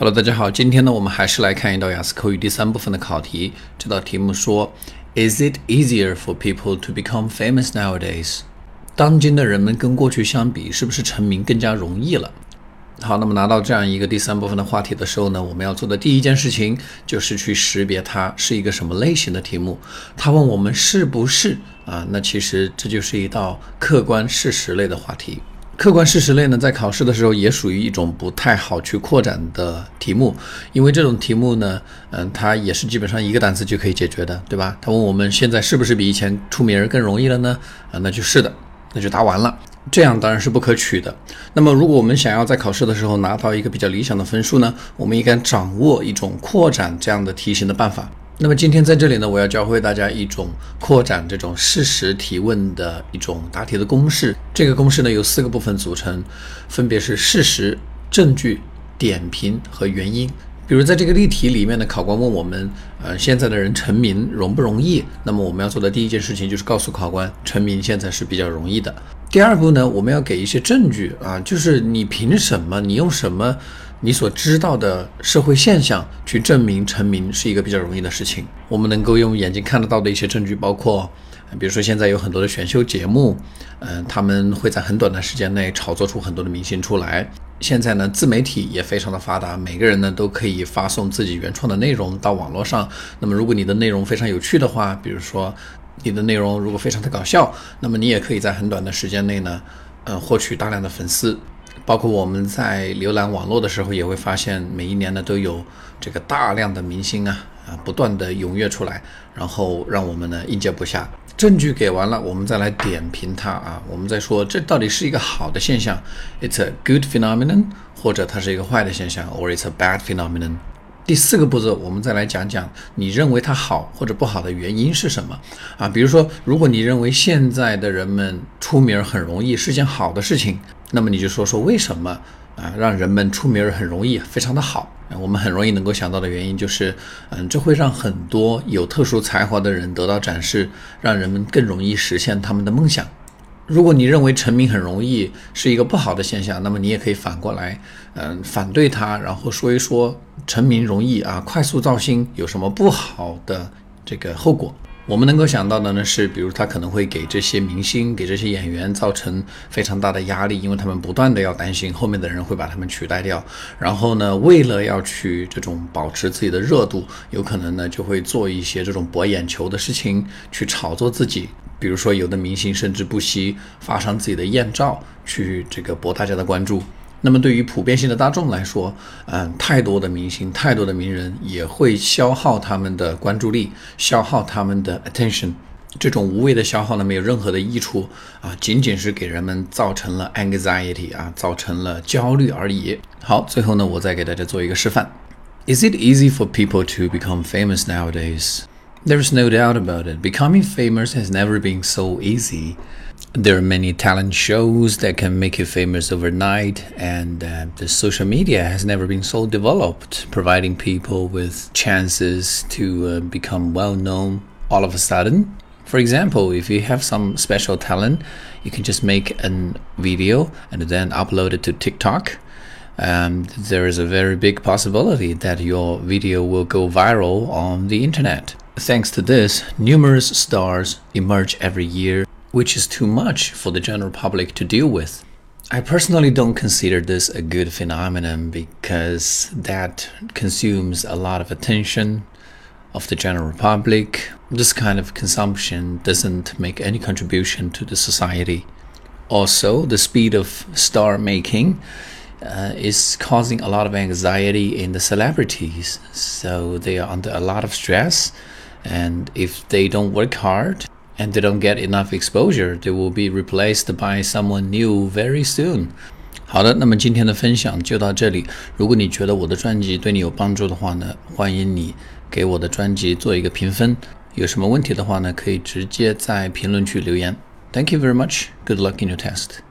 Hello，大家好，今天呢，我们还是来看一道雅思口语第三部分的考题。这道题目说：Is it easier for people to become famous nowadays？当今的人们跟过去相比，是不是成名更加容易了？好，那么拿到这样一个第三部分的话题的时候呢，我们要做的第一件事情就是去识别它是一个什么类型的题目。他问我们是不是啊？那其实这就是一道客观事实类的话题。客观事实类呢，在考试的时候也属于一种不太好去扩展的题目，因为这种题目呢，嗯，它也是基本上一个单词就可以解决的，对吧？他问我们现在是不是比以前出名更容易了呢？啊，那就是的，那就答完了。这样当然是不可取的。那么，如果我们想要在考试的时候拿到一个比较理想的分数呢，我们应该掌握一种扩展这样的题型的办法。那么今天在这里呢，我要教会大家一种扩展这种事实提问的一种答题的公式。这个公式呢由四个部分组成，分别是事实、证据、点评和原因。比如在这个例题里面呢，考官问我们，呃，现在的人成名容不容易？那么我们要做的第一件事情就是告诉考官，成名现在是比较容易的。第二步呢，我们要给一些证据啊，就是你凭什么？你用什么？你所知道的社会现象去证明成名是一个比较容易的事情。我们能够用眼睛看得到的一些证据，包括，比如说现在有很多的选秀节目，嗯，他们会在很短的时间内炒作出很多的明星出来。现在呢，自媒体也非常的发达，每个人呢都可以发送自己原创的内容到网络上。那么，如果你的内容非常有趣的话，比如说你的内容如果非常的搞笑，那么你也可以在很短的时间内呢，呃，获取大量的粉丝。包括我们在浏览网络的时候，也会发现每一年呢都有这个大量的明星啊啊不断的踊跃出来，然后让我们呢应接不暇。证据给完了，我们再来点评它啊，我们再说这到底是一个好的现象，it's a good phenomenon，或者它是一个坏的现象，or it's a bad phenomenon。第四个步骤，我们再来讲讲你认为它好或者不好的原因是什么啊？比如说，如果你认为现在的人们出名很容易是件好的事情。那么你就说说为什么啊，让人们出名很容易，非常的好。我们很容易能够想到的原因就是，嗯，这会让很多有特殊才华的人得到展示，让人们更容易实现他们的梦想。如果你认为成名很容易是一个不好的现象，那么你也可以反过来，嗯，反对他，然后说一说成名容易啊，快速造星有什么不好的这个后果。我们能够想到的呢是，比如他可能会给这些明星、给这些演员造成非常大的压力，因为他们不断的要担心后面的人会把他们取代掉。然后呢，为了要去这种保持自己的热度，有可能呢就会做一些这种博眼球的事情，去炒作自己。比如说，有的明星甚至不惜发上自己的艳照，去这个博大家的关注。那么对于普遍性的大众来说，嗯，太多的明星、太多的名人也会消耗他们的关注力，消耗他们的 attention。这种无谓的消耗呢，没有任何的益处啊，仅仅是给人们造成了 anxiety 啊，造成了焦虑而已。好，最后呢，我再给大家做一个示范。Is it easy for people to become famous nowadays? There is no doubt about it. Becoming famous has never been so easy. There are many talent shows that can make you famous overnight, and uh, the social media has never been so developed, providing people with chances to uh, become well known all of a sudden. For example, if you have some special talent, you can just make a video and then upload it to TikTok. And there is a very big possibility that your video will go viral on the internet. Thanks to this, numerous stars emerge every year which is too much for the general public to deal with. I personally don't consider this a good phenomenon because that consumes a lot of attention of the general public. This kind of consumption doesn't make any contribution to the society. Also, the speed of star making uh, is causing a lot of anxiety in the celebrities. So they are under a lot of stress, and if they don't work hard, and they don't get enough exposure, they will be replaced by someone new very soon. 好的，那么今天的分享就到这里。如果你觉得我的专辑对你有帮助的话呢，欢迎你给我的专辑做一个评分。有什么问题的话呢，可以直接在评论区留言。Thank you very much. Good luck in your test.